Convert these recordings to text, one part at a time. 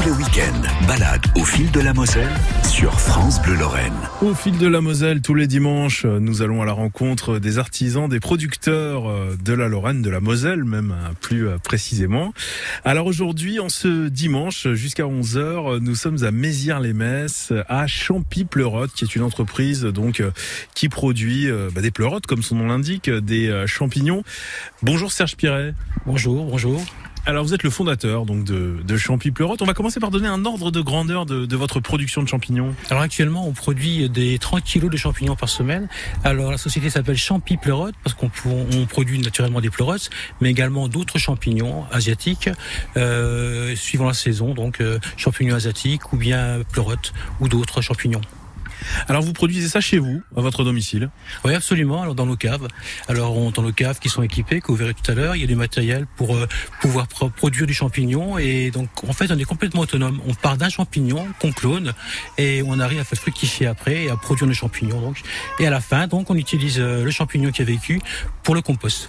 Tous les week-ends, balade au fil de la Moselle sur France Bleu Lorraine. Au fil de la Moselle, tous les dimanches, nous allons à la rencontre des artisans, des producteurs de la Lorraine, de la Moselle même plus précisément. Alors aujourd'hui, en ce dimanche, jusqu'à 11h, nous sommes à Mézières-les-Messes, à Champy-Pleurote, qui est une entreprise donc qui produit bah, des pleurotes, comme son nom l'indique, des champignons. Bonjour Serge Piret. Bonjour, bonjour. Alors vous êtes le fondateur donc de, Champy Pleurote. On va commencer par donner un ordre de grandeur de, votre production de champignons. Alors actuellement on produit des 30 kilos de champignons par semaine. Alors la société s'appelle Champy Pleurote parce qu'on on produit naturellement des pleurotes, mais également d'autres champignons asiatiques euh, suivant la saison, donc euh, champignons asiatiques ou bien pleurotes ou d'autres champignons. Alors vous produisez ça chez vous, à votre domicile Oui, absolument. Alors dans nos caves. Alors on, dans nos caves qui sont équipées, que vous verrez tout à l'heure, il y a du matériel pour euh, pouvoir produire du champignon et donc en fait on est complètement autonome. On part d'un champignon qu'on clone et on arrive à faire fructifier après et à produire des champignons. Donc et à la fin donc on utilise euh, le champignon qui a vécu pour le compost.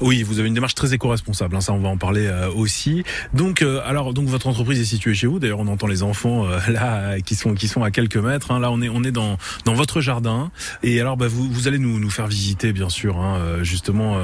Oui, vous avez une démarche très éco-responsable, hein, ça on va en parler euh, aussi. Donc, euh, alors, donc votre entreprise est située chez vous. D'ailleurs, on entend les enfants euh, là qui sont qui sont à quelques mètres. Hein. Là, on est on est dans dans votre jardin. Et alors, bah, vous vous allez nous nous faire visiter, bien sûr, hein, justement,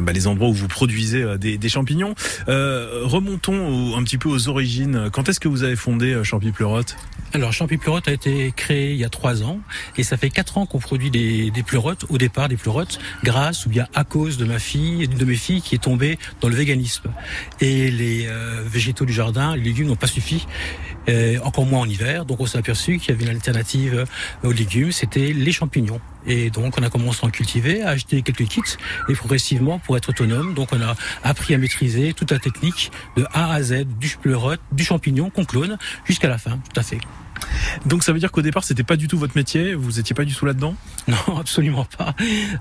bah, les endroits où vous produisez des, des champignons. remontons un petit peu aux origines. Quand est-ce que vous avez fondé Champi Pleurote Alors, Champi Pleurote a été créé il y a trois ans, et ça fait quatre ans qu'on produit des, des pleurotes. Au départ, des pleurotes, grâce ou bien à cause de ma fille de mes filles qui est tombée dans le véganisme. Et les euh, végétaux du jardin, les légumes n'ont pas suffi, euh, encore moins en hiver. Donc on s'est aperçu qu'il y avait une alternative aux légumes, c'était les champignons. Et donc on a commencé à en cultiver, à acheter quelques kits, et progressivement pour être autonome, donc on a appris à maîtriser toute la technique de A à Z, du pleurote, du champignon qu'on clone, jusqu'à la fin, tout à fait. Donc ça veut dire qu'au départ c'était pas du tout votre métier, vous étiez pas du tout là-dedans? Non, absolument pas.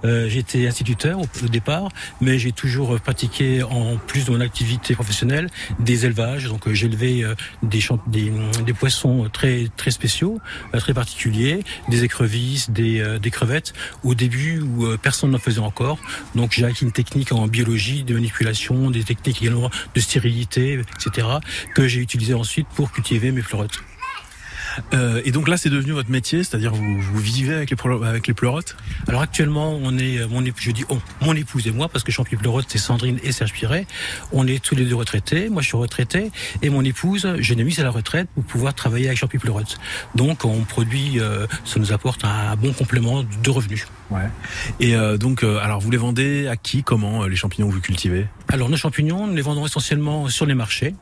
Euh, j'étais instituteur au, départ, mais j'ai toujours pratiqué en plus de mon activité professionnelle des élevages. Donc euh, élevé euh, des, des, poissons très spéciaux, euh, très particuliers, des écrevisses, des, des crevettes. Au début où personne n'en faisait encore, donc j'ai acquis une technique en biologie, de manipulation, des techniques également de stérilité, etc. que j'ai utilisé ensuite pour cultiver mes fleurettes. Euh, et donc là, c'est devenu votre métier, c'est-à-dire vous, vous vivez avec les, avec les pleurotes? Alors actuellement, on est, euh, mon je dis mon épouse et moi, parce que Champi Pleurote, c'est Sandrine et Serge Piret. On est tous les deux retraités. Moi, je suis retraité. Et mon épouse, je l'ai mise à la retraite pour pouvoir travailler avec Champi Pleurote. Donc, on produit, euh, ça nous apporte un bon complément de revenus. Ouais. Et euh, donc, euh, alors, vous les vendez à qui, comment, les champignons que vous cultivez? Alors, nos champignons, nous les vendons essentiellement sur les marchés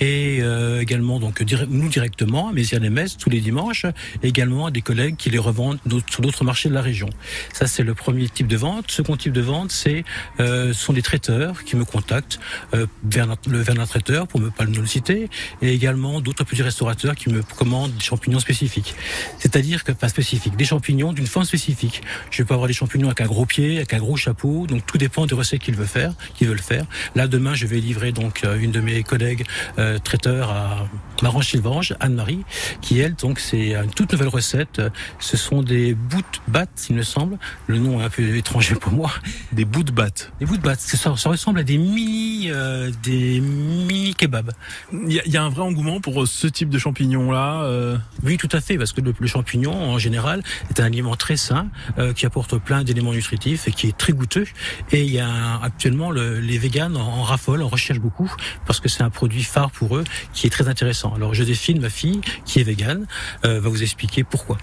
et euh, également donc nous directement à Mézières-les-Messes tous les dimanches, et également à des collègues qui les revendent sur d'autres marchés de la région. Ça c'est le premier type de vente. Second type de vente, c'est euh, sont des traiteurs qui me contactent euh, vers, le, vers un traiteur pour ne pas le citer, et également d'autres petits restaurateurs qui me commandent des champignons spécifiques. C'est-à-dire que pas spécifiques, des champignons d'une forme spécifique. Je peux avoir des champignons avec un gros pied, avec un gros chapeau, donc tout dépend des recettes qu'ils veulent faire, qu'ils veulent faire. Là demain, je vais livrer donc euh, une de mes collègues euh, traiteur à Marange-Sylvange, Anne-Marie, qui elle, donc c'est une toute nouvelle recette. Ce sont des bouts de batte, il me semble. Le nom est un peu étranger pour moi. Des bouts de batte. Des bouts de batte. Ça, ça ressemble à des mini, euh, des mini kebabs. Il y, y, a un vrai engouement pour ce type de champignons là. Euh... Oui, tout à fait, parce que le, le, champignon en général est un aliment très sain euh, qui apporte plein d'éléments nutritifs et qui est très goûteux. Et il y a actuellement le, les véganes en, en raffolent, en recherchent beaucoup parce que c'est un produit phare pour eux qui est très intéressant. Alors Joséphine, ma fille, qui est végane, euh, va vous expliquer pourquoi.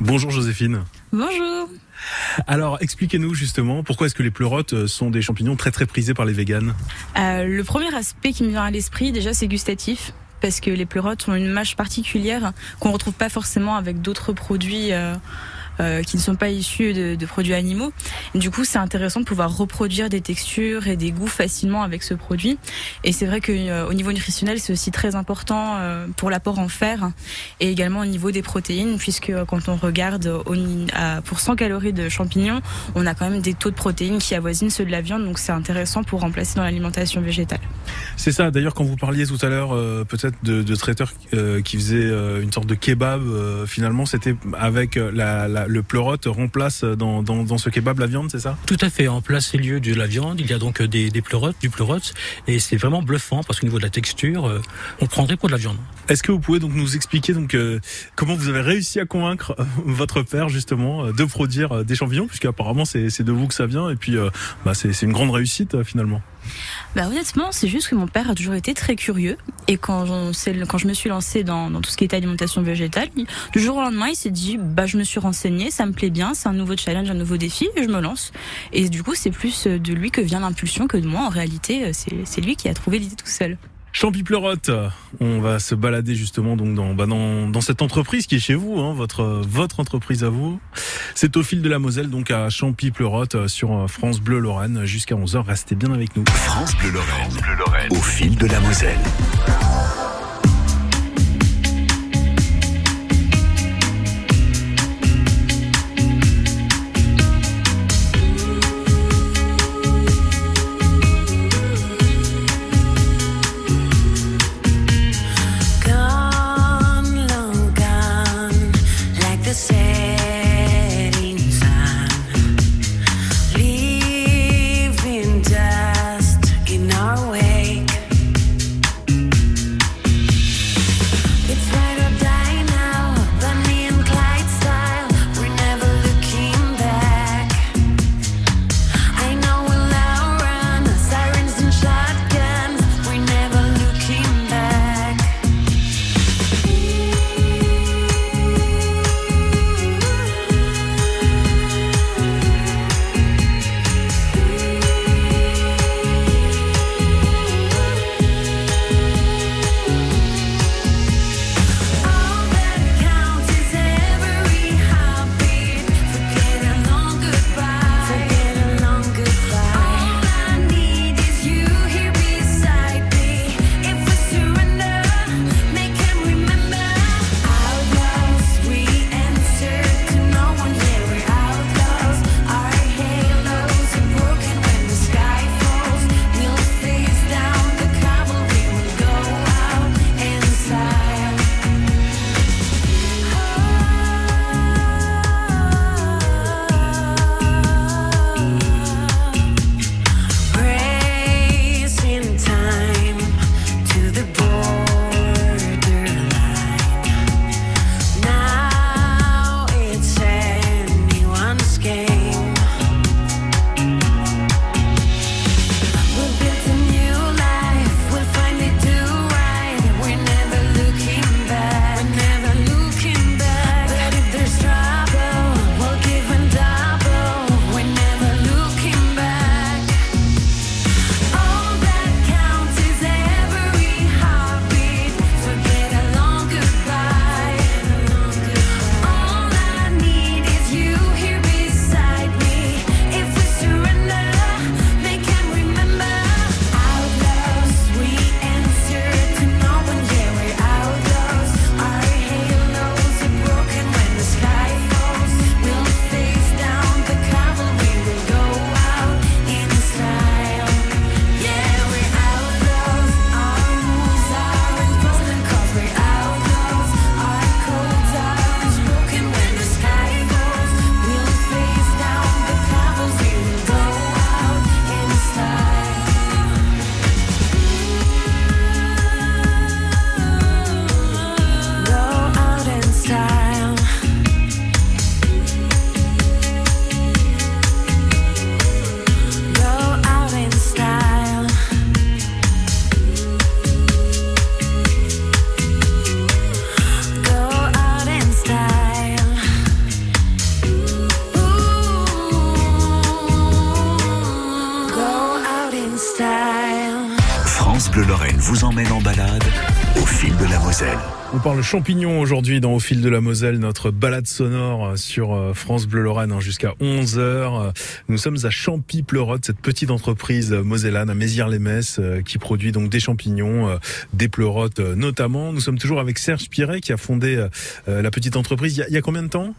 Bonjour Joséphine. Bonjour. Alors, expliquez-nous justement pourquoi est-ce que les pleurotes euh, sont des champignons très très prisés par les véganes? Euh, Le premier aspect qui me vient à l'esprit, déjà, c'est gustatif. Parce que les pleurotes ont une mâche particulière qu'on ne retrouve pas forcément avec d'autres produits. Euh euh, qui ne sont pas issus de, produits animaux. Du coup, c'est intéressant de pouvoir reproduire des textures et des goûts facilement avec ce produit. Et c'est vrai que euh, au niveau nutritionnel, c'est aussi très important euh, pour l'apport en fer et également au niveau des protéines, puisque quand on regarde pour 100 calories de champignons, on a quand même des taux de protéines qui avoisinent ceux de la viande. Donc c'est intéressant pour remplacer dans l'alimentation végétale. C'est ça. D'ailleurs, quand vous parliez tout à l'heure, peut-être de, traiteurs qui faisaient une sorte de kebab, finalement, c'était avec la le pleurote remplace dans, dans, dans, ce kebab la viande, c'est ça? Tout à fait. En place et lieu de la viande, il y a donc des, des pleurotes, du pleurote, et c'est vraiment bluffant parce qu'au niveau de la texture, euh, on prendrait pour de la viande. Est-ce que vous pouvez donc nous expliquer donc euh, comment vous avez réussi à convaincre euh, votre père justement de produire des champignons, puisque apparemment c'est de vous que ça vient, et puis bah, c'est une grande réussite finalement. Bah honnêtement, c'est juste que mon père a toujours été très curieux et quand, je me suis lancée dans, dans, tout ce qui était alimentation végétale, du jour au lendemain, il s'est dit bah je me suis renseigné, ça me plaît bien, c'est un nouveau challenge, un nouveau défi et je me lance. Et du coup, c'est plus de lui que vient l'impulsion que de moi. En réalité, c'est lui qui a trouvé l'idée tout seul. Champy Pleurote, on va se balader justement donc dans, bah dans, dans cette entreprise qui est chez vous, hein, votre votre entreprise à vous. C'est au fil de la Moselle, donc à Champy Pleurote sur France Bleu Lorraine jusqu'à 11h. Restez bien avec nous. France Bleu Lorraine, au fil de la Moselle. Parle champignon aujourd'hui dans Au fil de la Moselle, notre balade sonore sur euh, France Bleu Lorraine hein, jusqu'à 11h. Nous sommes à Champy-Pleurote, cette petite entreprise mosellane à Mézières-les-Messes euh, qui produit donc des champignons, euh, des pleurotes notamment. Nous sommes toujours avec Serge Piret qui a fondé la petite entreprise il y a combien de temps?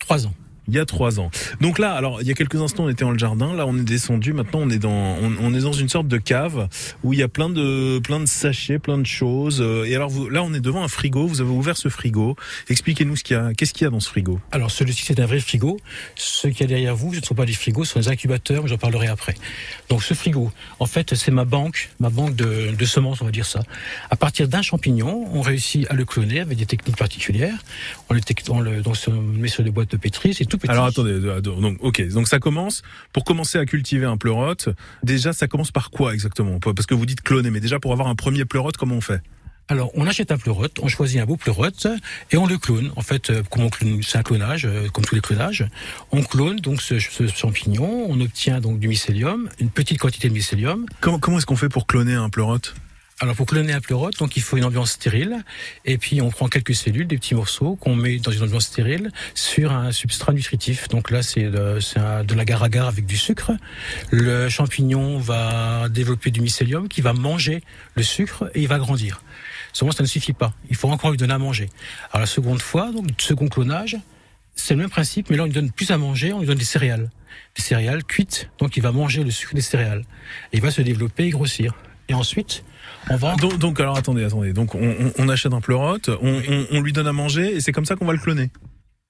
Trois ans. Il y a trois ans. Donc là, alors il y a quelques instants, on était dans le jardin. Là, on est descendu. Maintenant, on est dans, on, est dans une sorte de cave où il y a plein de, plein de sachets, plein de choses. Euh, Et alors, là, on est devant un frigo. Vous avez ouvert ce frigo. Expliquez-nous ce qu'il y a. Qu'est-ce qu'il y a dans ce frigo? Alors celui-ci c'est un vrai frigo. Ce qu'il y a derrière vous, ce ne sont pas des frigos, ce sont des incubateurs, j'en parlerai après. Donc ce frigo, en fait, c'est ma banque, ma banque de, semences, on va dire ça. À partir d'un champignon, on réussit à le cloner avec des techniques particulières. On le met sur des boîtes de pétri, c'est tout petit. Alors attendez, euh, donc ok, donc ça commence pour commencer à cultiver un pleurote. Déjà, ça commence par quoi exactement? Parce que vous dites cloner, mais déjà pour avoir un premier pleurote, comment on fait? Alors, on achète un pleurote, on choisit un beau pleurote et on le clone. En fait, euh, comme on clone, c'est un clonage, euh, comme tous les clonages. On clone donc ce, ce champignon, on obtient donc du mycélium, une petite quantité de mycélium. Comment, comment est-ce qu'on fait pour cloner un pleurote? Alors, pour cloner un pleurote, donc il faut une ambiance stérile et puis on prend quelques cellules, des petits morceaux qu'on met dans une ambiance stérile sur un substrat nutritif. Donc là, c'est de, de l'agar-agar avec du sucre. Le champignon va développer du mycélium qui va manger le sucre et il va grandir. Seulement, ça ne suffit pas. Il faut encore lui donner à manger. Alors la seconde fois, donc second clonage, c'est le même principe, mais là on lui donne plus à manger, on lui donne des céréales, des céréales cuites. Donc il va manger le sucre des céréales il va se développer et grossir. Et ensuite, on va donc, donc, alors attendez, attendez. Donc on, on- on achète un pleurote, on, lui donne à manger et c'est comme ça qu'on va le cloner.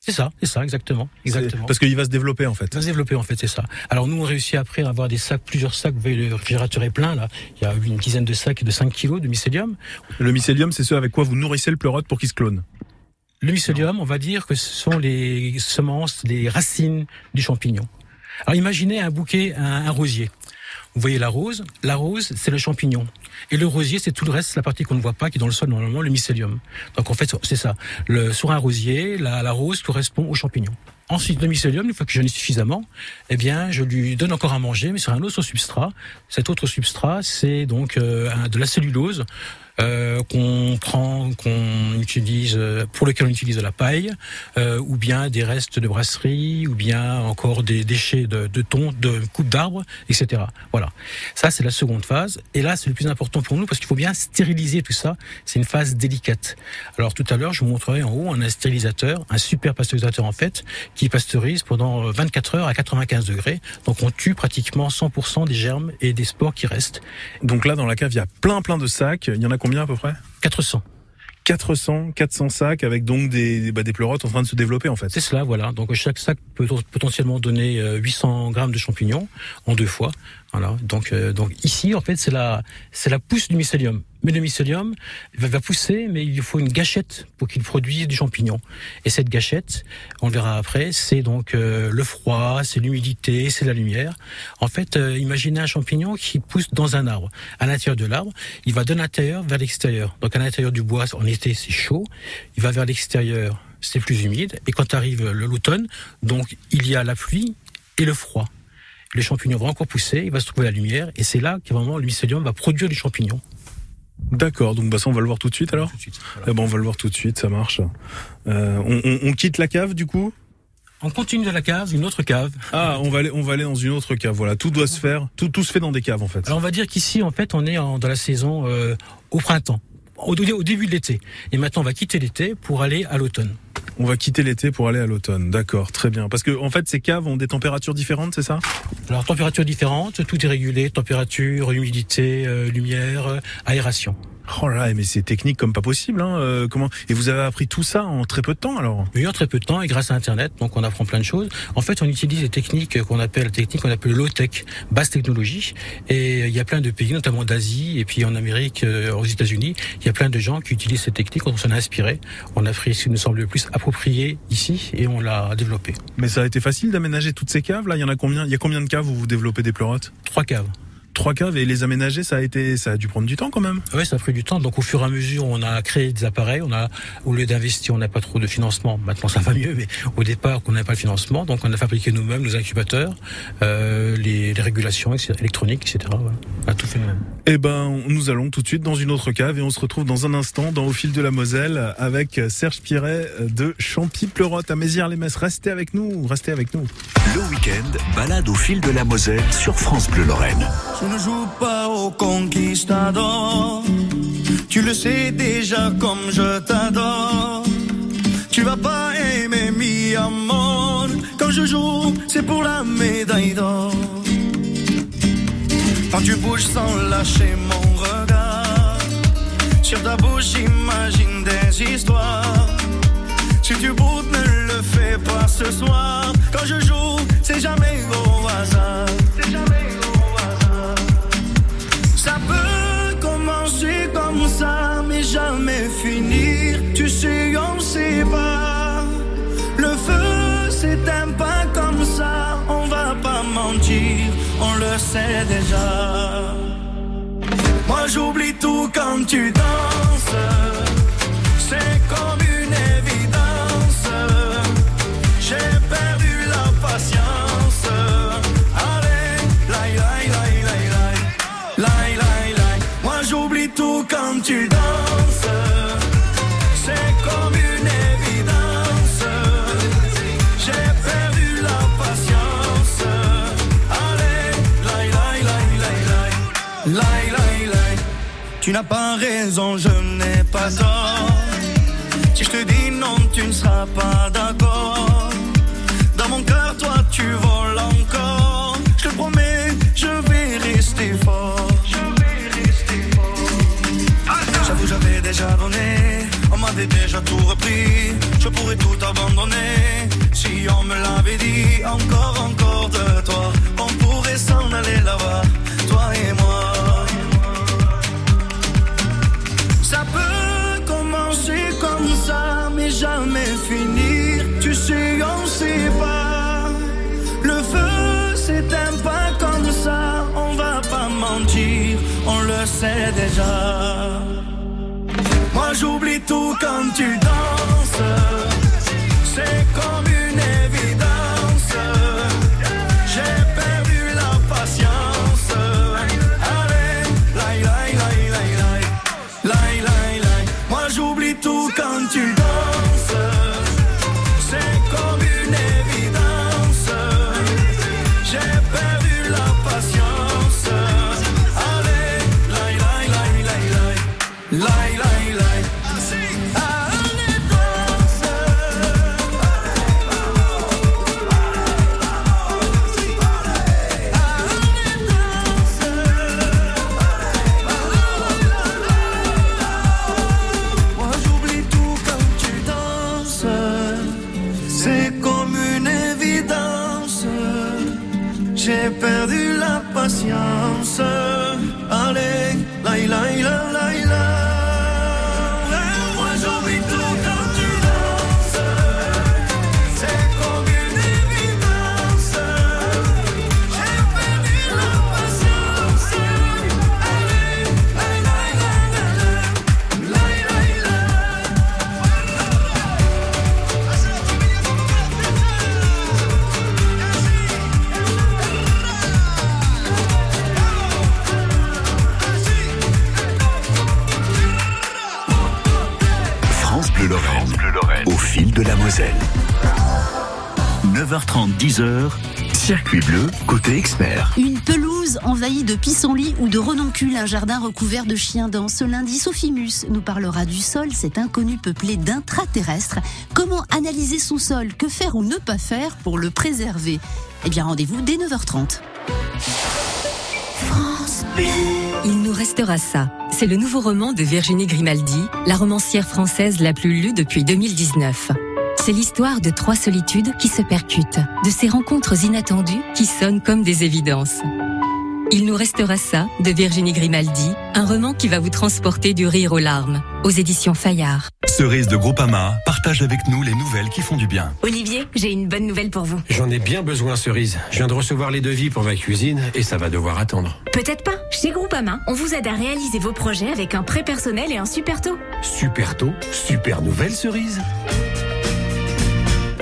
C'est ça, c'est ça, exactement, exactement. Parce qu'il va se développer en fait. Ça va se développer en fait, c'est ça. Alors nous on réussit après à avoir des sacs, plusieurs sacs. Vous voyez le réfrigérateur est plein là. Il y a une dizaine de sacs de 5 kilos de mycélium. Le mycélium, c'est ce avec quoi vous nourrissez le pleurote pour qu'il se clone. Le mycélium, on va dire que ce sont les semences, les racines du champignon. Alors imaginez un bouquet, un, un rosier. Vous voyez la rose, la rose c'est le champignon. Et le rosier c'est tout le reste, la partie qu'on ne voit pas, qui est dans le sol normalement, le mycélium. Donc en fait c'est ça. Le, sur un rosier, la, rose correspond au champignon. Ensuite, le mycélium, une fois que j'en ai suffisamment, eh bien, je lui donne encore à manger, mais sur un autre substrat. Cet autre substrat, c'est donc euh, de la cellulose euh, qu'on prend, qu'on utilise, euh, pour lequel on utilise de la paille, euh, ou bien des restes de brasserie, ou bien encore des déchets de, de de coupe d'arbres, etc. Voilà. Ça, c'est la seconde phase. Et là, c'est le plus important pour nous parce qu'il faut bien stériliser tout ça. C'est une phase délicate. Alors tout à l'heure, je vous montrerai en haut un stérilisateur, un super pasteurisateur en fait, qui pasteurise pendant 24 heures à 95 degrés. Donc on tue pratiquement 100% des germes et des spores qui restent. Donc là, dans la cave, il y a plein plein de sacs. Il y en a à peu près? 400. 400, 400 sacs avec donc des, bah, des pleurotes en train de se développer en fait. C'est cela, voilà. Donc chaque sac peut potentiellement donner euh, 800 grammes de champignons en deux fois. Voilà. Donc, euh, donc ici, en fait, c'est la, c'est la pousse du mycélium. Mais le mycélium va, pousser, mais il faut une gâchette pour qu'il produise du champignon. Et cette gâchette, on le verra après, c'est donc euh, le froid, c'est l'humidité, c'est la lumière. En fait, euh, imaginez un champignon qui pousse dans un arbre. À l'intérieur de l'arbre, il va de l'intérieur vers l'extérieur. Donc à l'intérieur du bois, en été, c'est chaud. Il va vers l'extérieur, c'est plus humide. Et quand arrive l'automne, donc il y a la pluie et le froid. Le champignon va encore pousser, il va se trouver la lumière, et c'est là que vraiment le mycélium va produire du champignon. D'accord, donc bah ça on va le voir tout de suite alors Tout de suite. Eh ben, on va le voir tout de suite, ça marche. Euh, on, on- on quitte la cave du coup? On continue de la cave, une autre cave. Ah, on va aller, on va aller dans une autre cave. Voilà, tout doit se faire, tout, tout se fait dans des caves en fait. Alors on va dire qu'ici, en fait, on est en- dans la saison euh, au printemps, au, au début de l'été. Et maintenant, on va quitter l'été pour aller à l'automne. On va quitter l'été pour aller à l'automne. D'accord, très bien. Parce que en fait, ces caves ont des températures différentes, c'est ça? Alors température différente, tout est régulé, température, humidité, euh, lumière, euh, aération. Oh là mais c'est technique comme pas possible. Hein. euh, comment Et vous avez appris tout ça en très peu de temps alors? Mais en très peu de temps et grâce à Internet, donc on apprend plein de choses. En fait, on utilise des techniques qu'on appelle techniques qu'on appelle low tech, basse technologie. Et il y a plein de pays, notamment d'Asie et puis en Amérique, euh, aux États-Unis, il y a plein de gens qui utilisent ces techniques. On s'en a inspiré. On a pris ce qui nous semble le plus approprié ici et on l'a développé. Mais ça a été facile d'aménager toutes ces caves là? Il y en a combien Il y a combien de caves où vous développez des pleurotes? Trois caves. Trois caves et les aménager, ça a été, ça a dû prendre du temps quand même. Oui, ça a pris du temps. Donc, au fur et à mesure, on a créé des appareils. On a, au lieu d'investir, on n'a pas trop de financement. Maintenant, ça va mieux, mais au départ, on n'avait pas le financement. Donc, on a fabriqué nous-mêmes nos incubateurs, euh, les, les régulations etc., électroniques, etc. Voilà. On a tout fait nous-mêmes. Eh ben, nous allons tout de suite dans une autre cave et on se retrouve dans un instant dans Au fil de la Moselle avec Serge Piret de Champy-Pleurote à Mézières-les-Messes. Restez avec nous, restez avec nous. Le week-end, balade au fil de la Moselle sur France Bleu Lorraine. Je ne joue pas au conquistador. Tu le sais déjà comme je t'adore. Tu vas pas aimer mi amor. Quand je joue, c'est pour la médaille d'or. Quand tu bouges sans lâcher mon regard. Sur ta bouche, j'imagine des histoires. Si tu boudes, ne le fais pas ce soir. Quand je joue, c'est jamais au hasard. Jamais finir. Tu sais, on sait pas. Le feu s'éteint pas comme ça. On va pas mentir, on le sait déjà. Moi j'oublie tout quand tu danses. N'as pas raison, je n'ai pas tort. Si je te dis non, tu ne seras pas d'accord. Dans mon cœur, toi, tu voles encore. Je te promets, je vais rester fort. J'avoue, j'avais déjà donné. On m'avait déjà tout repris. Je pourrais tout abandonner. Si on me l'avait j'oublie tout quand tu danses. Pelouse envahie de pissenlits ou de renoncules, un jardin recouvert de chiens dents. Ce lundi, Sophie Mus nous parlera du sol, cet inconnu peuplé d'intraterrestres. Comment analyser son sol? Que faire ou ne pas faire pour le préserver? Eh bien, rendez-vous dès 9h30. Il nous restera ça. C'est le nouveau roman de Virginie Grimaldi, la romancière française la plus lue depuis 2019. C'est l'histoire de trois solitudes qui se percutent, de ces rencontres inattendues qui sonnent comme des évidences. Il nous restera ça de Virginie Grimaldi, un roman qui va vous transporter du rire aux larmes, aux éditions Fayard. Cerise de Groupama partage avec nous les nouvelles qui font du bien. Olivier, j'ai une bonne nouvelle pour vous. J'en ai bien besoin, Cerise. Je viens de recevoir les devis pour ma cuisine et ça va devoir attendre. Peut-être pas. Chez Groupama, on vous aide à réaliser vos projets avec un prêt personnel et un super taux. Super tôt, super nouvelle, Cerise.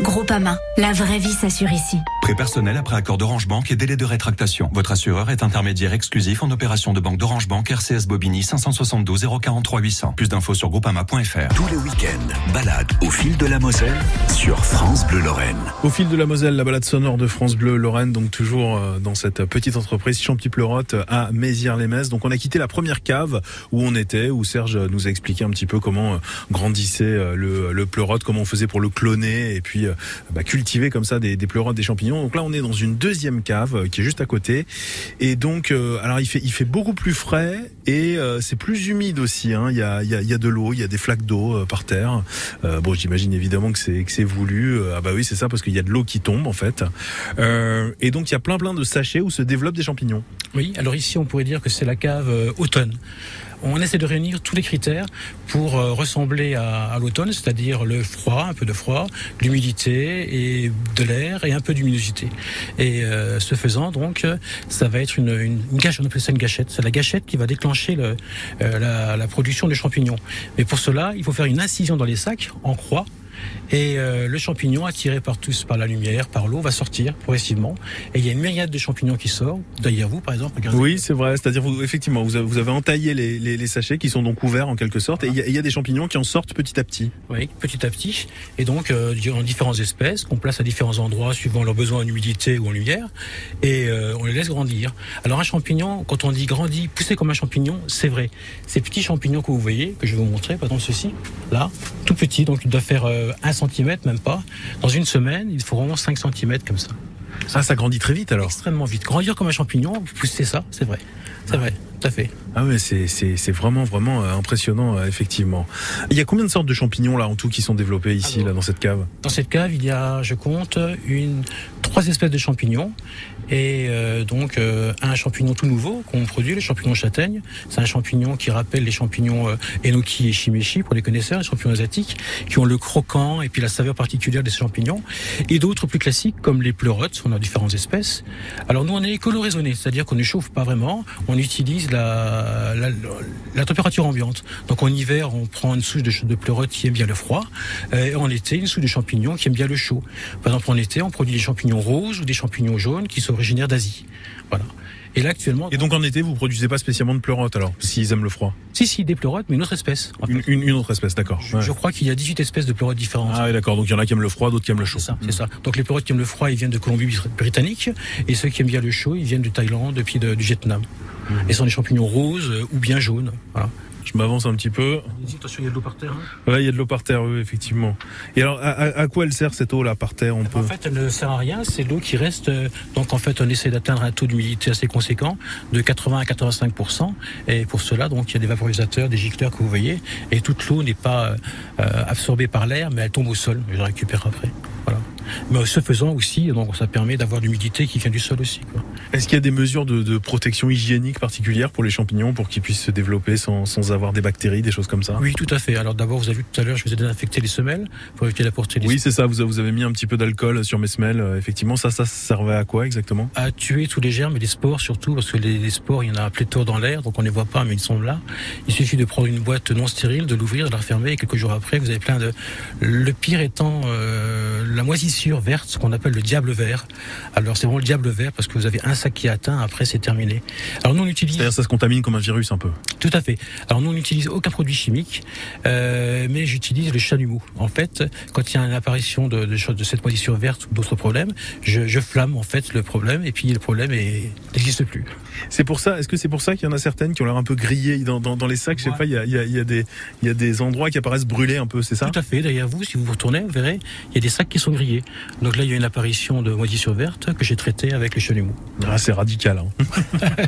Groupama, la vraie vie s'assure ici. Prêt personnel après accord d'Orange Bank et délai de rétractation. Votre assureur est intermédiaire exclusif en opération de banque d'Orange Bank RCS Bobigny 572 043 800. Plus d'infos sur groupama.fr. Tous les week-ends, balade au fil de la Moselle sur France Bleu Lorraine. Au fil de la Moselle, la balade sonore de France Bleu Lorraine, donc toujours euh, dans cette petite entreprise Champy-Pleurotte à Mézières-les-Messes. Donc on a quitté la première cave où on était, où Serge nous a expliqué un petit peu comment euh, grandissait euh, le, le pleurote, comment on faisait pour le cloner et puis bah, cultiver comme ça des, des pleurotes, des champignons. Donc là on est dans une deuxième cave qui est juste à côté. Et donc alors il fait, beaucoup plus frais et c'est plus humide aussi. Hein. Il, y a, de l'eau, il y a des flaques d'eau par terre. bon j'imagine évidemment que c'est que c'est voulu. ah bah oui c'est ça parce qu'il y a de l'eau qui tombe en fait. Euh, et donc il y a plein plein de sachets où se développent des champignons. Oui, alors ici on pourrait dire que c'est la cave euh, automne. On essaie de réunir tous les critères pour euh, ressembler à, l'automne, c'est-à-dire le froid, un peu de froid, l'humidité et de l'air et un peu d'humidité. Et euh, ce faisant, donc, ça va être une, une, une gâchette, on appelle ça une gâchette. C'est la gâchette qui va déclencher le, euh, la, la production de champignons. Mais pour cela, il faut faire une incision dans les sacs en croix et euh, le champignon, attiré par tous, par la lumière, par l'eau, va sortir progressivement. Et il y a une myriade de champignons qui sortent. D'ailleurs, vous, par exemple, regardez. Oui, c'est vrai. C'est-à-dire, vous, effectivement, vous avez, vous avez entaillé les, les, les, sachets qui sont donc ouverts en quelque sorte. Et il y, a, il y, a des champignons qui en sortent petit à petit. Oui, petit à petit. Et donc, euh, en différentes espèces, qu'on place à différents endroits suivant leurs besoins en humidité ou en lumière. Et euh, on les laisse grandir. Alors, un champignon, quand on dit grandit, pousser comme un champignon, c'est vrai. Ces petits champignons que vous voyez, que je vais vous montrer, par exemple ceci, là, tout petit, donc il doit faire euh, un centimètre, même pas. Dans une semaine, il faut vraiment 5 cm comme ça. Ça, ça grandit très vite alors Extrêmement vite. Grandir comme un champignon, c'est ça, c'est vrai. C'est vrai, tout à fait. Ah ouais, c'est vraiment, vraiment euh, impressionnant, euh, effectivement. Il y a combien de sortes de champignons là en tout qui sont développés ici, là, dans cette cave? Dans cette cave, il y a, je compte, une, trois espèces de champignons et euh, donc euh, un champignon tout nouveau qu'on produit, le champignon châtaigne. C'est un champignon qui rappelle les champignons euh, enoki et shimeshi pour les connaisseurs, les champignons asiatiques, qui ont le croquant et puis la saveur particulière des champignons. Et d'autres plus classiques comme les pleurotes, on a différentes espèces. Alors nous on est écolo-raisonné, c'est-à-dire qu'on ne chauffe pas vraiment, on utilise la, la, la, température ambiante. Donc en hiver on prend une souche de, de pleurote qui aime bien le froid, et en été une souche de champignons qui aime bien le chaud. Par exemple en été on produit des champignons roses ou des champignons jaunes qui sont d'Asie. Voilà. Et là actuellement. Et donc en été, vous produisez pas spécialement de pleurotes alors, s'ils aiment le froid? Si, si, des pleurotes, mais une autre espèce. En fait. une, une, autre espèce, d'accord. Je, ouais. je, crois qu'il y a 18 espèces de pleurotes différentes. Ah oui, d'accord. Donc il y en a qui aiment le froid, d'autres qui aiment le chaud. C'est ça, mmh. ça. Donc les pleurotes qui aiment le froid, ils viennent de Colombie-Britannique, et ceux qui aiment bien le chaud, ils viennent de Thaïlande, depuis de, du Vietnam. Mmh. Et ce sont des champignons roses euh, ou bien jaunes. Voilà. Je m'avance un petit peu. Attention, il y a de l'eau par terre. Hein ouais, il y a de l'eau par terre, oui, effectivement. Et alors, à, à, quoi elle sert cette eau là par terre on peut... En fait, elle ne sert à rien. C'est l'eau qui reste. euh, Donc, en fait, on essaie d'atteindre un taux d'humidité assez conséquent, de 80 à 85% Et pour cela, donc, il y a des vaporisateurs, des gicleurs que vous voyez, et toute l'eau n'est pas euh, absorbée par l'air, mais elle tombe au sol. Je la récupère après. Voilà. Mais ce faisant aussi, donc ça permet d'avoir l'humidité qui vient du sol aussi. Est-ce qu'il y a des mesures de, de, protection hygiénique particulières pour les champignons pour qu'ils puissent se développer sans, sans, avoir des bactéries, des choses comme ça? Oui, tout à fait. Alors d'abord, vous avez vu tout à l'heure, je vous ai désinfecté les semelles pour éviter d'apporter les. Oui, c'est ça. Vous, vous avez mis un petit peu d'alcool sur mes semelles. Effectivement, ça, ça servait à quoi exactement? À tuer tous les germes et les spores surtout, parce que les, les spores, il y en a pléthore dans l'air, donc on les voit pas, mais ils sont là. Il suffit de prendre une boîte non stérile, de l'ouvrir, de la refermer, et quelques jours après, vous avez plein de. Le pire étant euh, la moisissure verte, ce qu'on appelle le diable vert. Alors c'est vraiment le diable vert parce que vous avez un sac qui est atteint, après c'est terminé. Alors nous on utilise. C'est-à-dire ça se contamine comme un virus un peu. Tout à fait. Alors nous on n'utilise aucun produit chimique, euh, mais j'utilise le chalumeau. En fait, quand il y a une apparition de, de, de cette moisissure verte ou d'autres problèmes, je, je, flamme en fait le problème et puis le problème n'existe plus. C'est pour ça. Est-ce que c'est pour ça qu'il y en a certaines qui ont l'air un peu grillées dans, dans, dans les sacs? Je sais pas. Il y a, il y, a, il y a des il y a des endroits qui apparaissent brûlés un peu. C'est ça? Tout à fait. Derrière vous, si vous vous retournez, vous verrez, il y a des sacs qui sont grillés. Donc là, il y a une apparition de moisissure verte que j'ai traitée avec le chalumeau. Ah, c'est radical. Hein.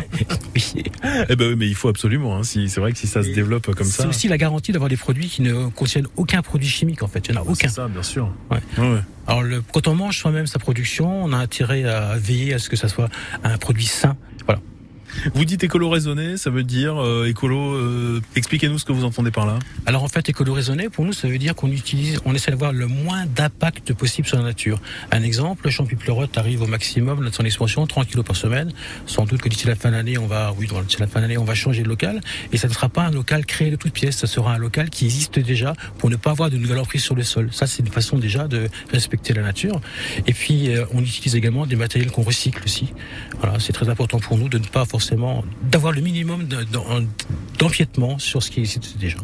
oui. Eh ben oui, mais il faut absolument. Hein, si, c'est vrai que si ça se développe comme ça. C'est aussi la garantie d'avoir des produits qui ne contiennent aucun produit chimique en fait. Il n'y en a ah, aucun. C'est ça, bien sûr. Ouais. ouais. Alors le, quand on mange soi-même sa production, on a intérêt à veiller à ce que ça soit un produit sain. Voilà. Vous dites écolo raisonné, ça veut dire euh, écolo. euh, Expliquez-nous ce que vous entendez par là. Alors en fait, écolo raisonné, pour nous, ça veut dire qu'on utilise, on essaie d'avoir le moins d'impact possible sur la nature. Un exemple, le champi pleurote arrive au maximum de son expansion, 30 kg par semaine. Sans doute que d'ici la fin de l'année, on va, oui, d'ici la fin de l'année, on va changer de local. Et ça ne sera pas un local créé de toutes pièces, ça sera un local qui existe déjà pour ne pas avoir de nouvelle emprise sur le sol. Ça, c'est une façon déjà de respecter la nature. Et puis, euh, on utilise également des matériels qu'on recycle aussi. Voilà, c'est très important pour nous de ne pas forcément, d'avoir le minimum d'empiètement sur ce qui existe déjà.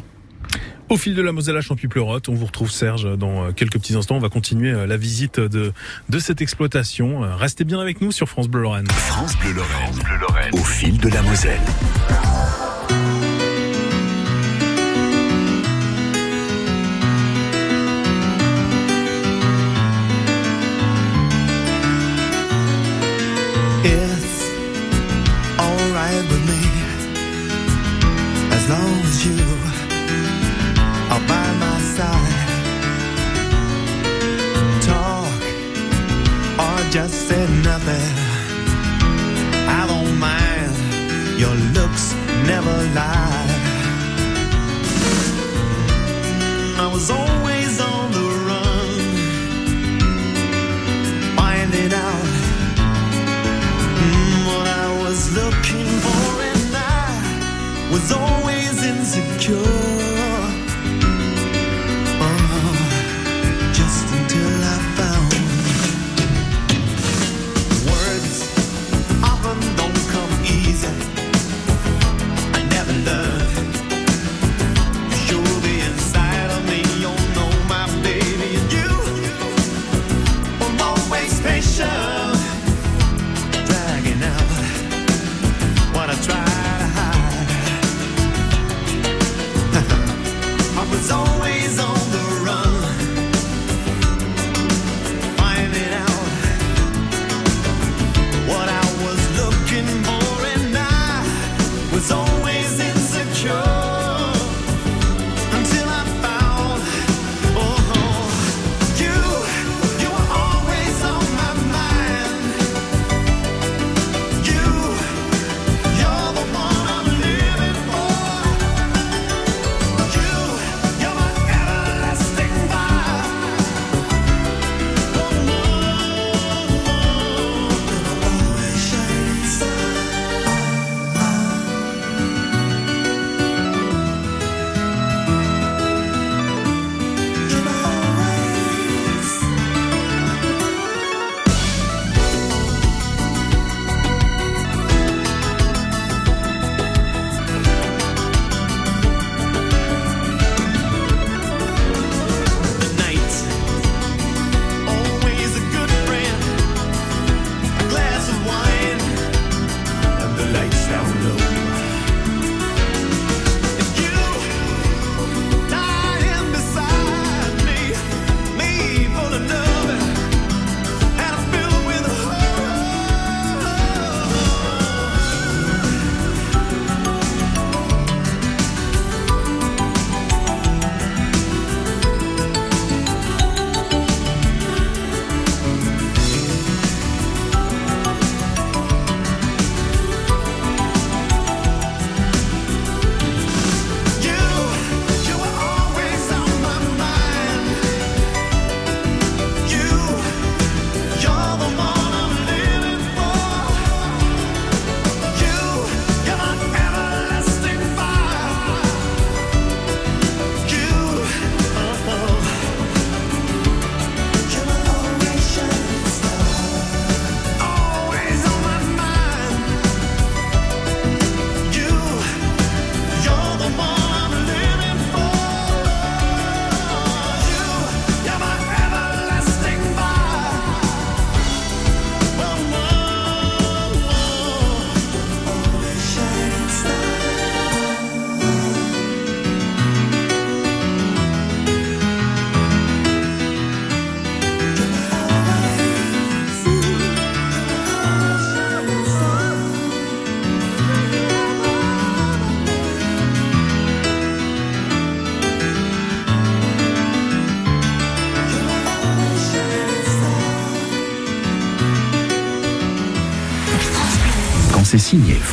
Au fil de la Moselle à Champy-Pleurote, on vous retrouve Serge dans euh, quelques petits instants. On va continuer euh, la visite de, de cette exploitation. Euh, Restez bien avec nous sur France Bleu Lorraine. France Bleu Lorraine. Au fil de la Moselle. Side. Talk or just say nothing. I don't mind. Your looks never lie. I was always on the run, finding out Mm, what I was looking for, and I was always insecure.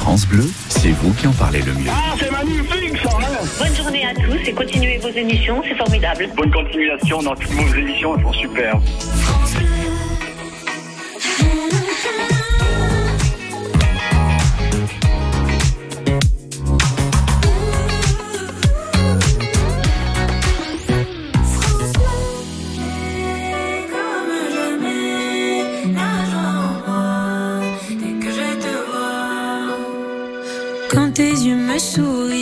France Bleu, c'est vous qui en parlez le mieux. Ah, c'est magnifique ça hein Bonne journée à tous et continuez vos émissions, c'est formidable. Bonne continuation dans toutes vos émissions, elles sont super. Tes yeux me sourient,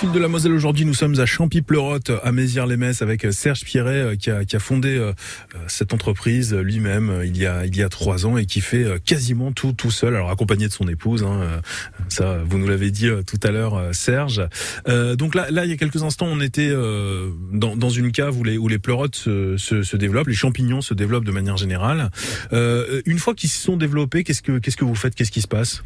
fil de la Moselle aujourd'hui, nous sommes à Champy-Pleurotte, à Mézières-les-Messes, avec Serge Pierret euh, qui a, qui a fondé euh, euh, cette entreprise lui-même euh, il y a il y a trois ans et qui fait euh, quasiment tout tout seul, alors accompagné de son épouse. Hein, euh, ça, vous nous l'avez dit euh, tout à l'heure, euh, Serge. Euh, donc là, là, il y a quelques instants, on était euh, dans, une cave où les où les pleurotes se, se, se développent, les champignons se développent de manière générale. Euh, une fois qu'ils se sont développés, qu'est-ce que qu'est-ce que vous faites Qu'est-ce qui se passe?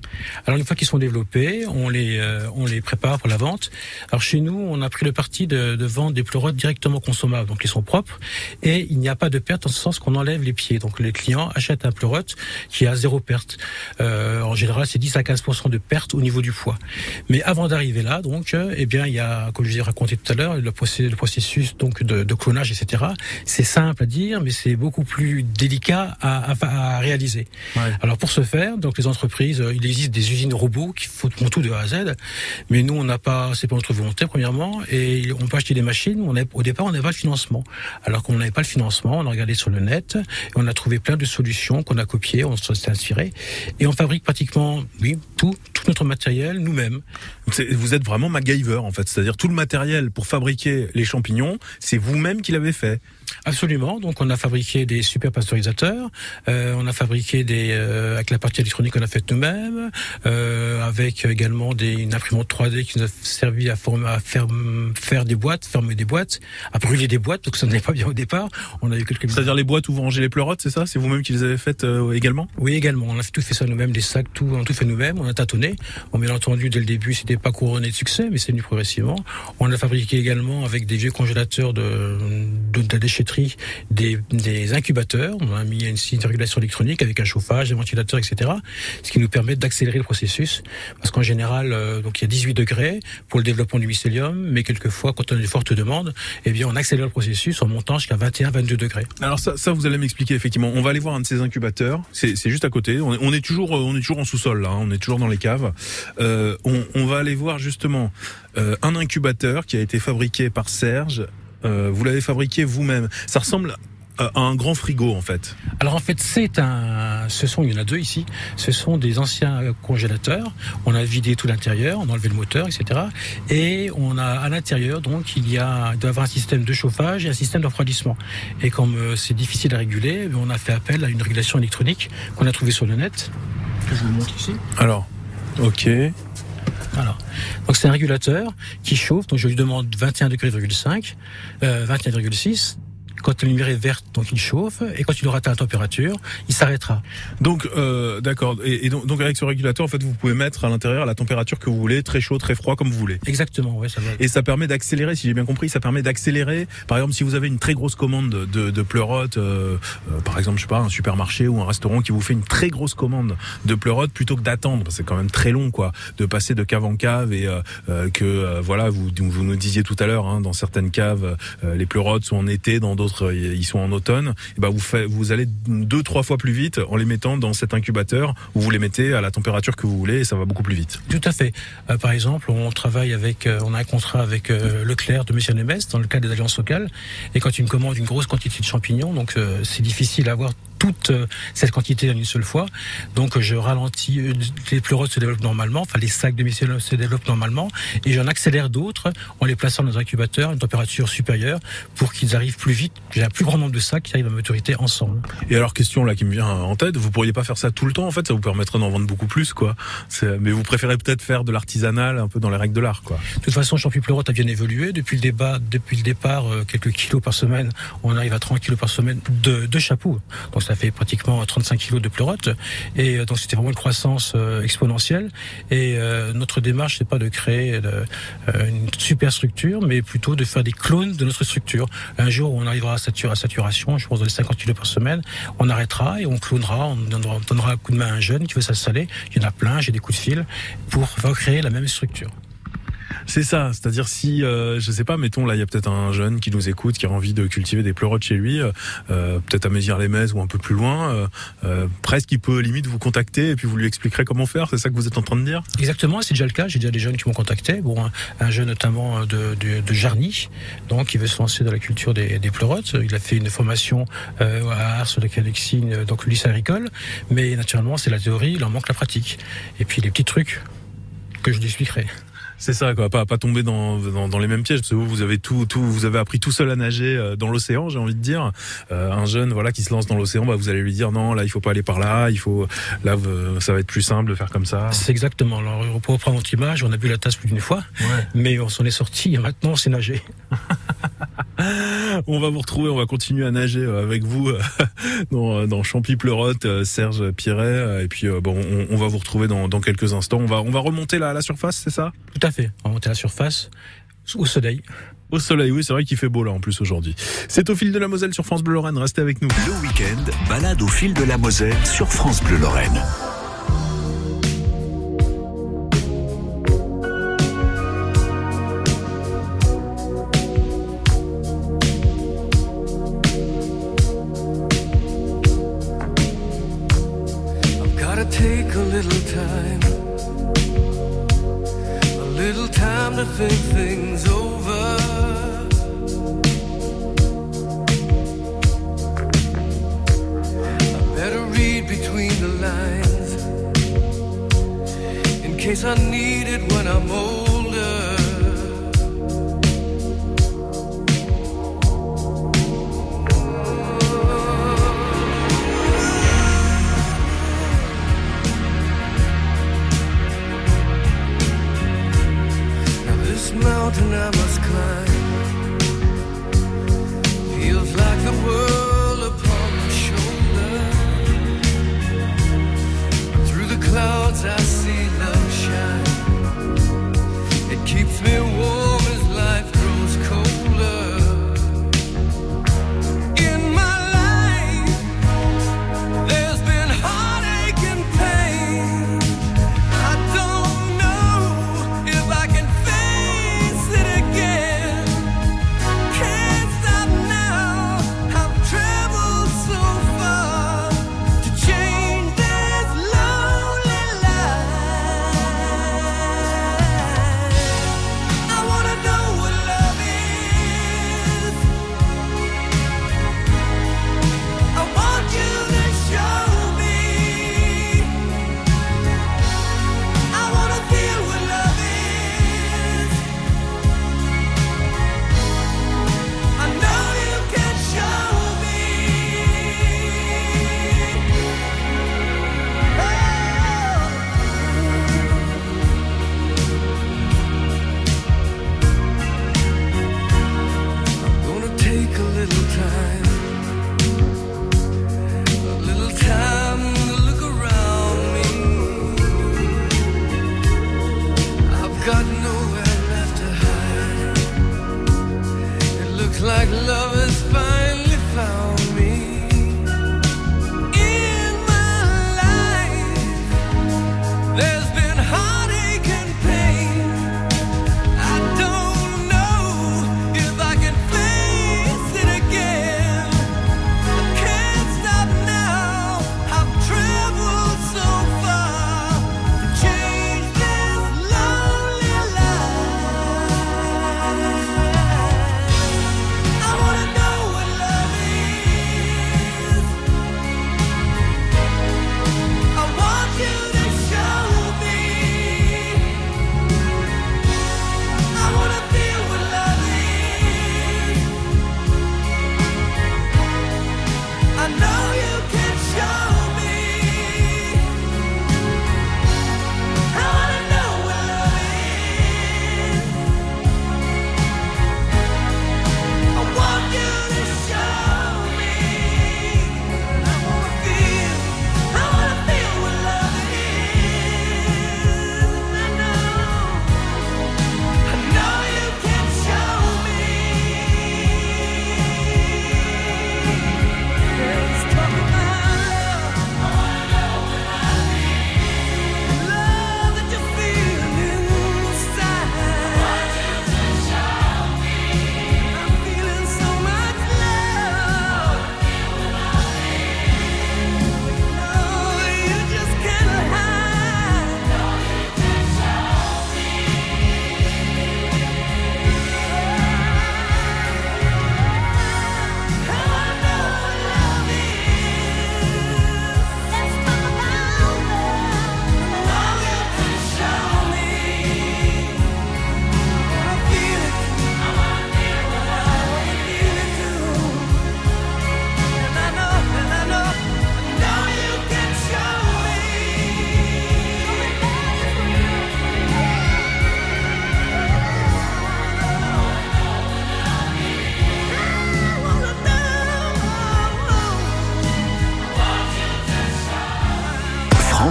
Alors une fois qu'ils sont développés, on les euh, on les prépare pour la vente. Alors chez nous, on a pris le parti de, de vendre des pleurotes directement consommables, donc ils sont propres et il n'y a pas de perte en ce sens qu'on enlève les pieds. Donc les clients achètent un pleurote qui a zéro perte. Euh, en général, c'est 10 à 15% de perte au niveau du poids. Mais avant d'arriver là, donc, euh, eh bien, il y a, comme je vous ai raconté tout à l'heure, le, processus, le processus donc de, de clonage, etc. C'est simple à dire, mais c'est beaucoup plus délicat à, à, à réaliser. Alors pour ce faire, donc les entreprises, euh, il existe des usines robots qui font tout de A à Z, mais nous on n'a pas, c'est pas notre volonté premièrement, et on peut acheter des machines. On a, au départ, on n'avait pas le financement. Alors qu'on n'avait pas le financement, on a regardé sur le net, et on a trouvé plein de solutions qu'on a copiées, on s'est inspiré, et on fabrique pratiquement, oui, tout, tout notre matériel nous-mêmes. Vous êtes vraiment MacGyver en fait, c'est-à-dire tout le matériel pour fabriquer les champignons, c'est vous-même qui l'avez fait. Absolument. Donc, on a fabriqué des super pasteurisateurs. euh, on a fabriqué des euh, avec la partie électronique qu'on a faite nous-mêmes, euh, avec également des, une imprimante 3D qui nous a servi à, former, à faire faire des boîtes, fermer des boîtes, à brûler des boîtes. Donc, ça n'allait pas bien au départ. On a eu quelques C'est-à-dire les boîtes où vous rangez les pleurotes, c'est ça? C'est vous-même qui les avez faites euh, également? Oui, également. On a tout fait ça nous-mêmes, des sacs, tout, on a tout fait nous-mêmes. On a tâtonné. Bon, bien entendu, dès le début, c'était pas couronné de succès, mais c'est venu progressivement. On a fabriqué également avec des vieux congélateurs de, de, de la déchetterie des, des incubateurs. On a mis une, régulation électronique avec un chauffage, des ventilateurs, etc. Ce qui nous permet d'accélérer le processus. Parce qu'en général, euh, donc il y a 18 degrés pour le développement du mycélium, mais quelquefois, quand on a une forte demande, eh bien, on accélère le processus en montant jusqu'à 21, 22 degrés. Alors ça, vous allez m'expliquer effectivement. On va aller voir un de ces incubateurs. C'est juste à côté. On est, toujours, euh, on est toujours en sous-sol là. hein. On est toujours dans les caves. Euh, on, va aller voir justement un incubateur qui a été fabriqué par Serge. Euh, vous l'avez fabriqué vous-même. Ça ressemble à un grand frigo en fait. Alors en fait, c'est un, ce sont, il y en a deux ici. Ce sont des anciens congélateurs. On a vidé tout l'intérieur, on a enlevé le moteur, etc. Et on a à l'intérieur, donc, il y a, il doit y avoir un système de chauffage et un système de refroidissement. Et comme euh, c'est difficile à réguler, on a fait appel à une régulation électronique qu'on a trouvée sur le net. Que je vous montre ici. Alors, ok. Voilà. Donc c'est un régulateur qui chauffe. Donc je lui demande 21 degrés, euh, 21,6. Quand la lumière est verte, donc il chauffe, et quand il aura atteint la température, il s'arrêtera. Donc, euh, d'accord. Et, et donc, donc avec ce régulateur, en fait, vous pouvez mettre à l'intérieur la température que vous voulez, très chaud, très froid, comme vous voulez. Exactement, ouais, ça va. Et ça permet d'accélérer, si j'ai bien compris, ça permet d'accélérer. Par exemple, si vous avez une très grosse commande de, de, euh, euh, par exemple, je sais pas, un supermarché ou un restaurant qui vous fait une très grosse commande de pleurotes, plutôt que d'attendre, c'est quand même très long, quoi, de passer de cave en cave et que voilà, vous, vous nous disiez tout à l'heure, hein, dans certaines caves, les pleurotes sont en été, dans d'autres euh, ils sont en automne. Et ben vous vous allez deux trois fois plus vite en les mettant dans cet incubateur où vous les mettez à la température que vous voulez et ça va beaucoup plus vite. Tout à fait. Euh, par exemple, on travaille avec, euh, on a un contrat avec Leclerc de Monsieur Nemes dans le cadre des alliances locales. Et quand une commande une grosse quantité de champignons, donc c'est difficile à avoir toute euh, cette quantité en une seule fois. Donc euh, je ralentis, euh, les pleurotes se développent normalement, enfin les sacs de mycélium se développent normalement, et j'en accélère d'autres en les plaçant dans un incubateur à une température supérieure pour qu'ils arrivent plus vite. J'ai un plus grand nombre de sacs qui arrivent à maturité ensemble. Et alors question là qui me vient en tête, vous pourriez pas faire ça tout le temps en fait, ça vous permettrait d'en vendre beaucoup plus quoi. Mais vous préférez peut-être faire de l'artisanal un peu dans les règles de l'art quoi. De toute façon, Champi Pleurote a bien évolué. Depuis le débat, depuis le départ, quelques kilos par semaine, on arrive à 30 kilos par semaine de, de chapeaux. Donc ça fait pratiquement 35 kilos de pleurote. Et euh, donc c'était vraiment une croissance euh, exponentielle. Et euh, notre démarche, c'est pas de créer une super structure, mais plutôt de faire des clones de notre structure. Un jour on arrivera à saturation, je pense dans les 50 kilos par semaine, on arrêtera et on clonera, on donnera, on donnera un coup de main à un jeune qui veut s'installer. Il y en a plein, j'ai des coups de fil pour recréer la même structure. C'est ça, c'est-à-dire si euh, je sais pas, mettons là il y a peut-être un jeune qui nous écoute qui a envie de cultiver des pleurotes chez lui, euh, euh, peut-être à Mézières-les-Metz ou un peu plus loin, euh, presque il peut limite vous contacter et puis vous lui expliquerez comment faire, c'est ça que vous êtes en train de dire? Exactement, c'est déjà le cas. J'ai déjà des jeunes qui m'ont contacté. Bon, un, un jeune notamment de, Jarny, donc qui veut se lancer dans la culture des, pleurotes. Il a fait une formation à Ars de Calexine, donc le lycée agricole. Mais naturellement, c'est la théorie, il en manque la pratique. Et puis les petits trucs que je lui expliquerai. C'est ça, quoi, pas, pas tomber dans, dans, dans les mêmes pièges, parce que vous, vous avez tout, tout, vous avez appris tout seul à nager euh, dans l'océan, j'ai envie de dire. Euh, un jeune, voilà, qui se lance dans l'océan, bah, vous allez lui dire non, là, il faut pas aller par là, il faut, là, ça va être plus simple de faire comme ça. C'est exactement. Alors, pour reprendre notre image, on a bu la tasse plus d'une fois, mais on s'en est sorti et maintenant on sait nager. On va vous retrouver, on va continuer à nager euh, avec vous euh, dans, euh, dans Champy Pleurote, Serge Piret, et puis bon, on, on va vous retrouver dans, dans quelques instants. On va, on va remonter là à la surface, c'est ça? Tout à fait. On va monter à la surface, au soleil. Au soleil, oui, c'est vrai qu'il fait beau là en plus aujourd'hui. C'est au fil de la Moselle sur France Bleu Lorraine, restez avec nous. Le week-end, balade au fil de la Moselle sur France Bleu Lorraine.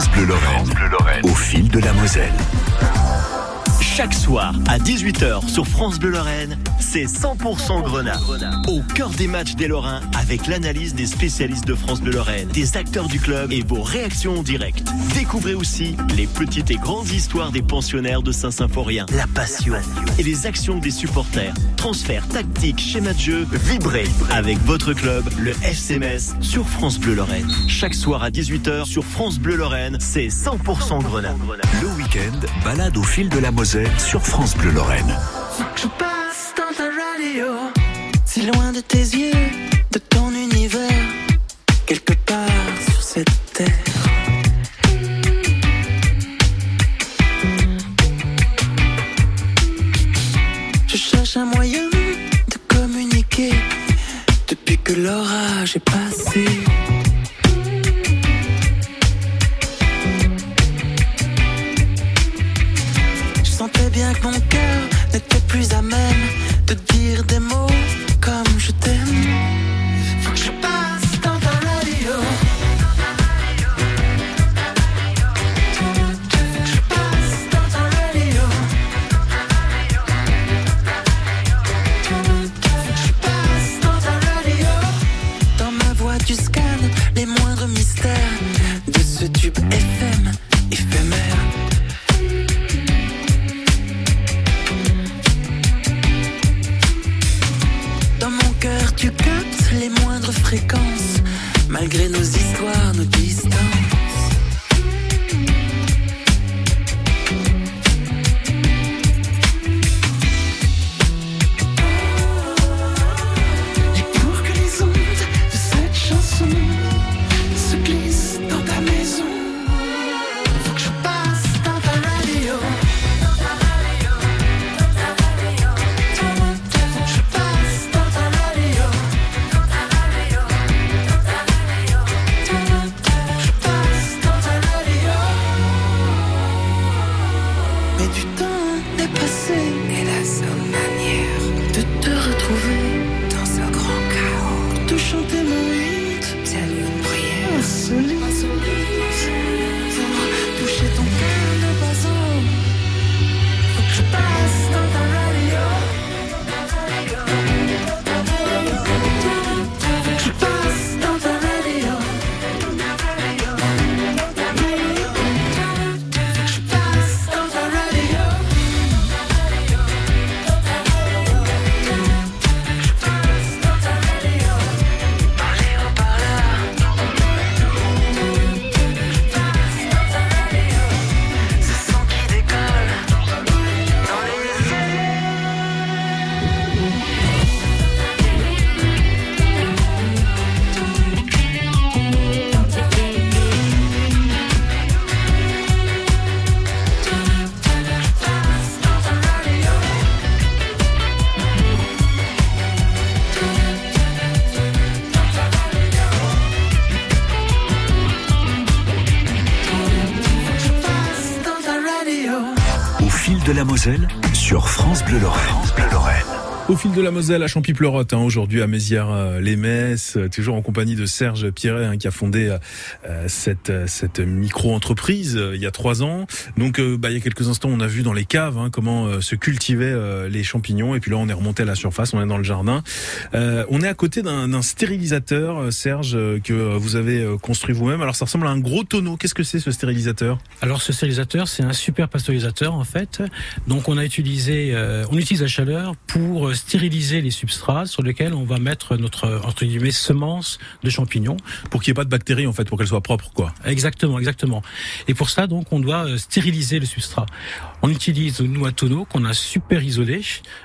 France Bleu Lorraine. Au fil de la Moselle. Chaque soir à 18h sur France Bleu Lorraine, c'est 100% Grenat. Au cœur des matchs des Lorrains, avec l'analyse des spécialistes de France Bleu Lorraine, des acteurs du club et vos réactions en direct. Découvrez aussi les petites et grandes histoires des pensionnaires de Saint-Symphorien, la passion et les actions des supporters. Transfert, tactique, schéma de jeu, vibrez avec votre club, le FCMS, sur France Bleu Lorraine. Chaque soir à 18h sur France Bleu Lorraine, c'est 100% Grenat. Le week-end, balade au fil de la Moselle sur France Bleu Lorraine. Je passe dans ta radio, si loin de tes yeux, de ton univers, quelque part sur cette terre. Je cherche un moyen de communiquer depuis que l'orage est passé. Malgré nos histoires, Sur France Bleu Lorraine. France Bleu Lorraine. Au fil de la Moselle à Champy-Pleurote, hein, aujourd'hui à Mézières-les-Messes, euh, toujours en compagnie de Serge Pierret hein, qui a fondé euh, cette, euh, cette micro-entreprise euh, il y a trois ans. Donc euh, bah, il y a quelques instants, on a vu dans les caves hein, comment euh, se cultivaient euh, les champignons et puis là on est remonté à la surface, on est dans le jardin. Euh, on est à côté d'un stérilisateur, euh, Serge, euh, que euh, vous avez euh, construit vous-même. Alors ça ressemble à un gros tonneau. Qu'est-ce que c'est ce stérilisateur? Alors ce stérilisateur, c'est un super pasteurisateur en fait. Donc on a utilisé, euh, on utilise la chaleur pour stériliser les substrats sur lesquels on va mettre notre entre guillemets semence de champignons. Pour qu'il n'y ait pas de bactéries en fait, pour qu'elles soient propres quoi. Exactement, exactement. Et pour ça donc on doit euh, stériliser le substrat. On utilise nous un tonneau qu'on a super isolé.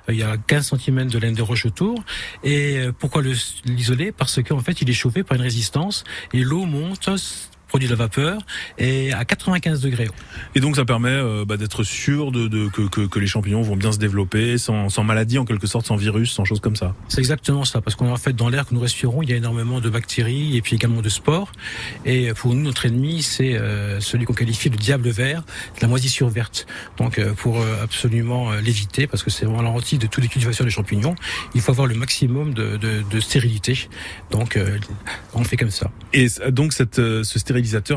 Euh, Il y a 15 cm de laine de roche autour. Et euh, pourquoi le- l'isoler? Parce qu'en fait il est chauffé par une résistance et l'eau monte produit de la vapeur et à 95 degrés. Et donc ça permet euh, bah, d'être sûr de, de- que, que, que les champignons vont bien se développer sans, sans maladie en quelque sorte, sans virus, sans choses comme ça. C'est exactement ça, parce qu'en fait, dans l'air que nous respirons, il y a énormément de bactéries et puis également de spores. Et pour nous, notre ennemi, c'est euh, celui qu'on qualifie de diable vert, la moisissure verte. Donc, euh, pour absolument l'éviter, parce que c'est vraiment l'anti de toutes les cultivations des champignons, il faut avoir le maximum de, de, de stérilité. Donc, on fait comme ça. Et donc cette, ce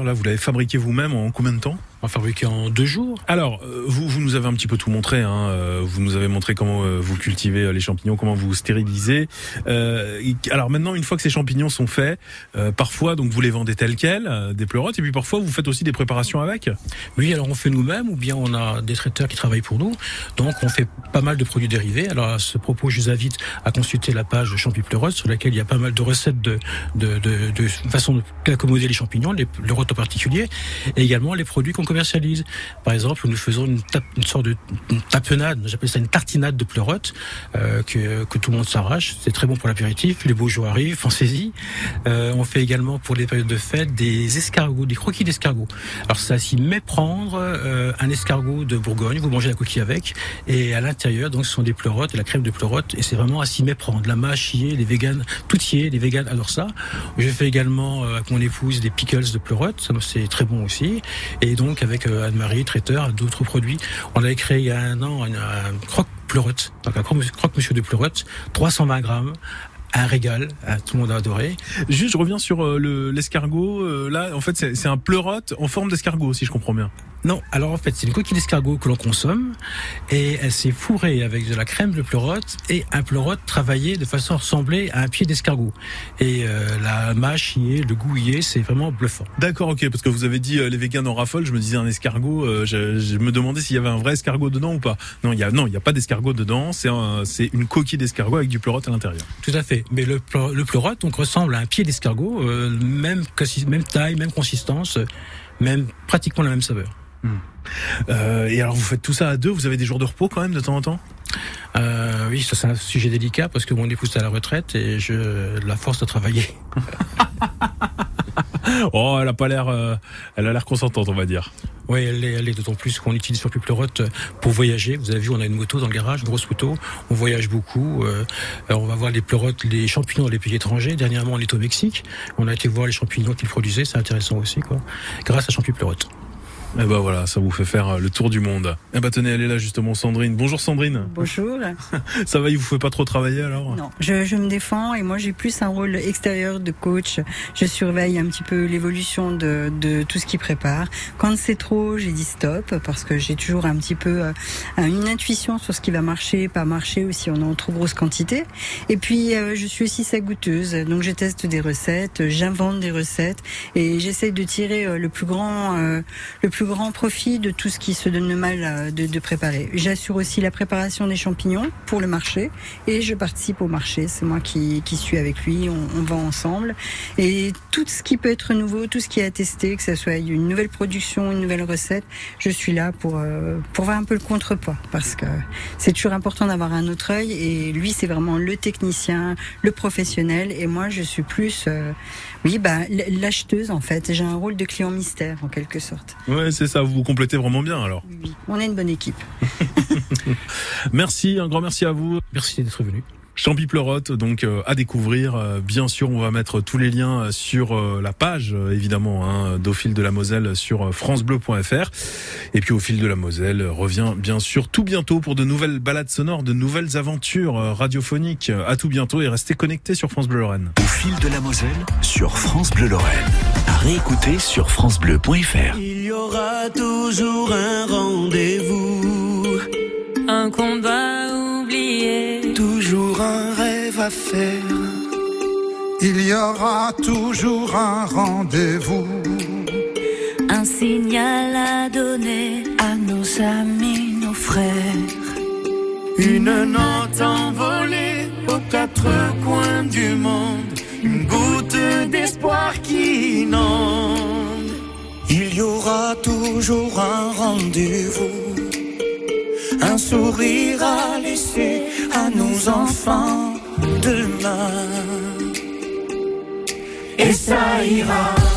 là, vous l'avez fabriqué vous-même en combien de temps? On va fabriquer en deux jours. Alors, euh, vous, vous nous avez un petit peu tout montré. Hein. euh, Vous nous avez montré comment euh, vous cultivez les champignons, comment vous stérilisez. Euh, alors maintenant, une fois que ces champignons sont faits, euh, parfois, donc vous les vendez tels quels, des pleurotes, et puis parfois vous faites aussi des préparations avec. Oui, alors on fait nous-mêmes ou bien on a des traiteurs qui travaillent pour nous. Donc on fait pas mal de produits dérivés. Alors à ce propos, je vous invite à consulter la page de Champi Pleurote sur laquelle il y a pas mal de recettes de, de, de, de façon d'accommoder les champignons, les pleurotes en particulier, et également les produits qu'on commercialise. Par exemple, nous faisons une, sorte de tapenade, j'appelle ça une tartinade de pleurotes euh, que, que tout le monde s'arrache. C'est très bon pour l'apéritif. Les beaux jours arrivent, pensez-y. Euh, on fait également pour les périodes de fête des escargots, des croquis d'escargots. Alors ça s'y méprendre euh, un escargot de Bourgogne, vous mangez la coquille avec, et à l'intérieur donc ce sont des pleurotes la crème de pleurote, et c'est vraiment à s'y méprendre. La mâche y est, les véganes, tout y est, les véganes adorent ça. Je fais également euh, avec mon épouse des pickles de pleurote, c'est très bon aussi. Et donc avec euh, Anne-Marie, traiteur, d'autres produits, on avait créé il y a un an un croque pleurote, donc un croque croque monsieur de pleurote, 320 grammes. Un régal, hein, tout le monde a adoré. Juste, je reviens sur euh, le- l'escargot. euh, là, en fait, c'est un pleurote en forme d'escargot, si je comprends bien. Non, alors en fait, c'est une coquille d'escargot que l'on consomme et elle s'est fourrée avec de la crème de pleurote et un pleurote travaillé de façon à ressembler à un pied d'escargot. Et euh, la mâche y est, le goût y est, c'est vraiment bluffant. D'accord, ok, parce que vous avez dit euh, les véganes en raffolent, je me disais un escargot, euh, je, je me demandais s'il y avait un vrai escargot dedans ou pas. Non, il y a non, il y a pas d'escargot dedans, c'est un, c'est une coquille d'escargot avec du pleurote à l'intérieur. Tout à fait. Mais le, pleu- le pleurote donc ressemble à un pied d'escargot, euh, même, même taille, même consistance, même pratiquement la même saveur. Euh, et alors vous faites tout ça à deux, vous avez des jours de repos quand même de temps en temps? Euh, oui, ça c'est un sujet délicat parce que mon épouse est à la retraite et je la force de travailler. Oh, elle a pas l'air, euh, elle a l'air consentante, on va dire. Oui, elle est, d'autant plus qu'on utilise sur plus pleurote pour voyager. Vous avez vu, on a une moto dans le garage, une grosse moto. On voyage beaucoup. Euh, on va voir les pleurotes, les champignons dans les pays étrangers. Dernièrement, on est au Mexique. On a été voir les champignons qu'ils produisaient. C'est intéressant aussi, quoi. Grâce à Champi Pleurote. Et ben voilà, ça vous fait faire euh, le tour du monde. Eh ben tenez, elle est là justement, Sandrine. Bonjour Sandrine. Bonjour. Ça va, il vous fait pas trop travailler alors? Non, je, je me défends et moi j'ai plus un rôle extérieur de coach. Je surveille un petit peu l'évolution de, de tout ce qu'il prépare. Quand c'est trop, j'ai dit stop parce que j'ai toujours un petit peu euh, une intuition sur ce qui va marcher, pas marcher ou si on est en trop grosse quantité. Et puis euh, je suis aussi sa goûteuse, donc je teste des recettes, j'invente des recettes et j'essaye de tirer euh, le plus grand, le plus grand profit de tout ce qui se donne le mal euh, de, préparer. J'assure aussi la préparation des champignons pour le marché et je participe au marché. C'est moi qui, suis avec lui, on, on va ensemble. Et tout ce qui peut être nouveau, tout ce qui est à que ce soit une nouvelle production, une nouvelle recette, je suis là pour, euh, pour voir un peu le contrepoids parce que c'est toujours important d'avoir un autre œil et lui c'est vraiment le technicien, le professionnel et moi je suis plus, euh, oui, bah, l'acheteuse en fait. J'ai un rôle de client mystère en quelque sorte. Ouais, c'est ça, vous vous complétez vraiment bien alors. On est une bonne équipe. Merci, un grand merci à vous. Merci d'être venu. Champi Pleurote, donc euh, à découvrir. Euh, bien sûr, on va mettre tous les liens euh, sur euh, la page, évidemment, hein, d'Au fil de la Moselle sur francebleu.fr. Et puis au fil de la Moselle revient bien sûr tout bientôt pour de nouvelles balades sonores, de nouvelles aventures radiophoniques. À tout bientôt et restez connectés sur France Bleu Lorraine. Au fil de la Moselle sur France Bleu Lorraine. À réécouter sur francebleu.fr. Il y aura toujours un rendez-vous, Un combat un rêve à faire. Il y aura toujours un rendez-vous. Un signal à donner à nos amis, nos frères. Une note envolée aux quatre coins du monde, une goutte d'espoir qui inonde. Il y aura toujours un rendez-vous, un sourire à laisser à nos enfants demain. Et ça ira.